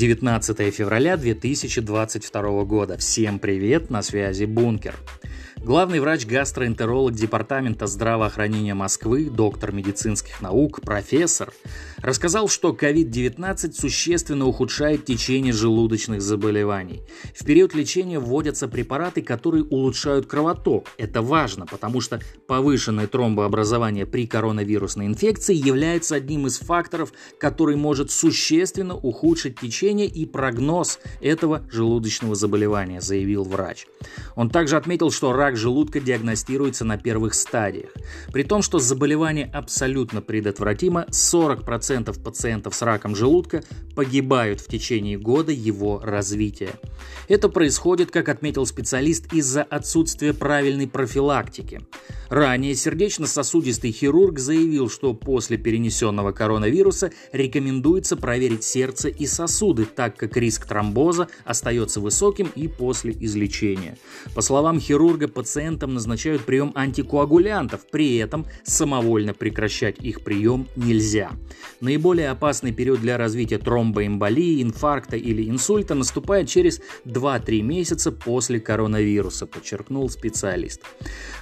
19 февраля 2022 года. Всем привет, на связи Бункер. Главный врач-гастроэнтеролог Департамента здравоохранения Москвы, доктор медицинских наук, профессор, рассказал, что COVID-19 существенно ухудшает течение желудочных заболеваний. В период лечения вводятся препараты, которые улучшают кровоток. Это важно, потому что повышенное тромбообразование при коронавирусной инфекции является одним из факторов, который может существенно ухудшить течение и прогноз этого желудочного заболевания, заявил врач. Он также отметил, что рак рак желудка диагностируется на первых стадиях. При том, что заболевание абсолютно предотвратимо, 40% пациентов с раком желудка погибают в течение года его развития. Это происходит, как отметил специалист, из-за отсутствия правильной профилактики. Ранее сердечно-сосудистый хирург заявил, что после перенесенного коронавируса рекомендуется проверить сердце и сосуды, так как риск тромбоза остается высоким и после излечения. По словам хирурга, пациентам назначают прием антикоагулянтов, при этом самовольно прекращать их прием нельзя. Наиболее опасный период для развития тромбоэмболии, инфаркта или инсульта наступает через 2-3 месяца после коронавируса, подчеркнул специалист.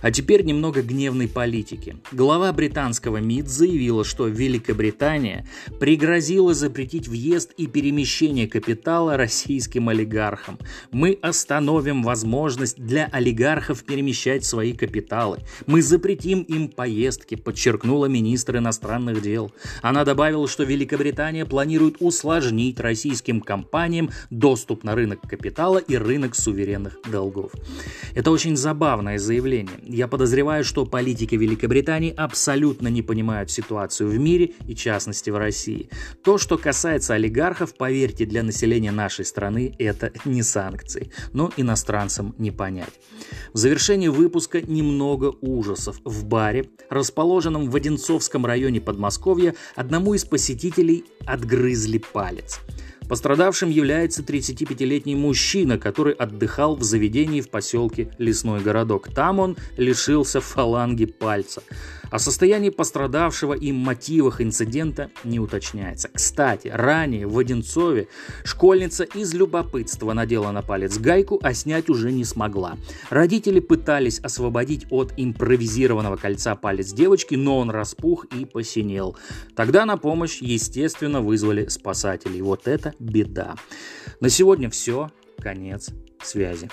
А теперь немного гневной политики. Глава британского МИД заявила, что Великобритания пригрозила запретить въезд и перемещение капитала российским олигархам. Мы остановим возможность для олигархов перемещать свои капиталы. Мы запретим им поездки, подчеркнула министр иностранных дел. Она добавила, что Великобритания планирует усложнить российским компаниям доступ на рынок капитала и рынок суверенных долгов. Это очень забавное заявление. Я подозреваю, что политики Великобритании абсолютно не понимают ситуацию в мире и, в частности, в России. То, что касается олигархов, поверьте, для населения нашей страны это не санкции, но иностранцам не понять. В завершении выпуска немного ужасов. В баре, расположенном в Одинцовском районе Подмосковья, одному из посетителей отгрызли палец. Пострадавшим является 35-летний мужчина, который отдыхал в заведении в поселке Лесной городок. Там он лишился фаланги пальца. О состоянии пострадавшего и мотивах инцидента не уточняется. Кстати, ранее в Одинцове школьница из любопытства надела на палец гайку, а снять уже не смогла. Родители пытались освободить от импровизированного кольца палец девочки, но он распух и посинел. Тогда на помощь, естественно, вызвали спасателей. Вот это беда. На сегодня все. Конец связи.